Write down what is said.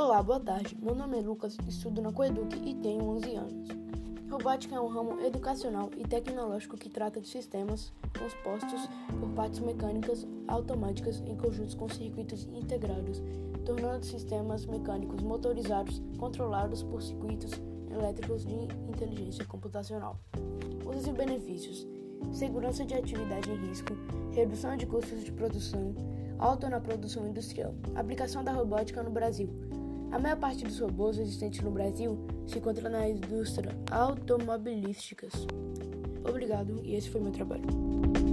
Olá, boa tarde. Meu nome é Lucas, estudo na Coeduc e tenho 11 anos. Robótica é um ramo educacional e tecnológico que trata de sistemas compostos por partes mecânicas automáticas em conjuntos com circuitos integrados, tornando sistemas mecânicos motorizados controlados por circuitos elétricos de inteligência computacional. Usos e benefícios: segurança de atividade em risco, redução de custos de produção, alta na produção industrial, aplicação da robótica no Brasil. A maior parte dos robôs existentes no Brasil se encontra na indústria automobilística. Obrigado e esse foi meu trabalho.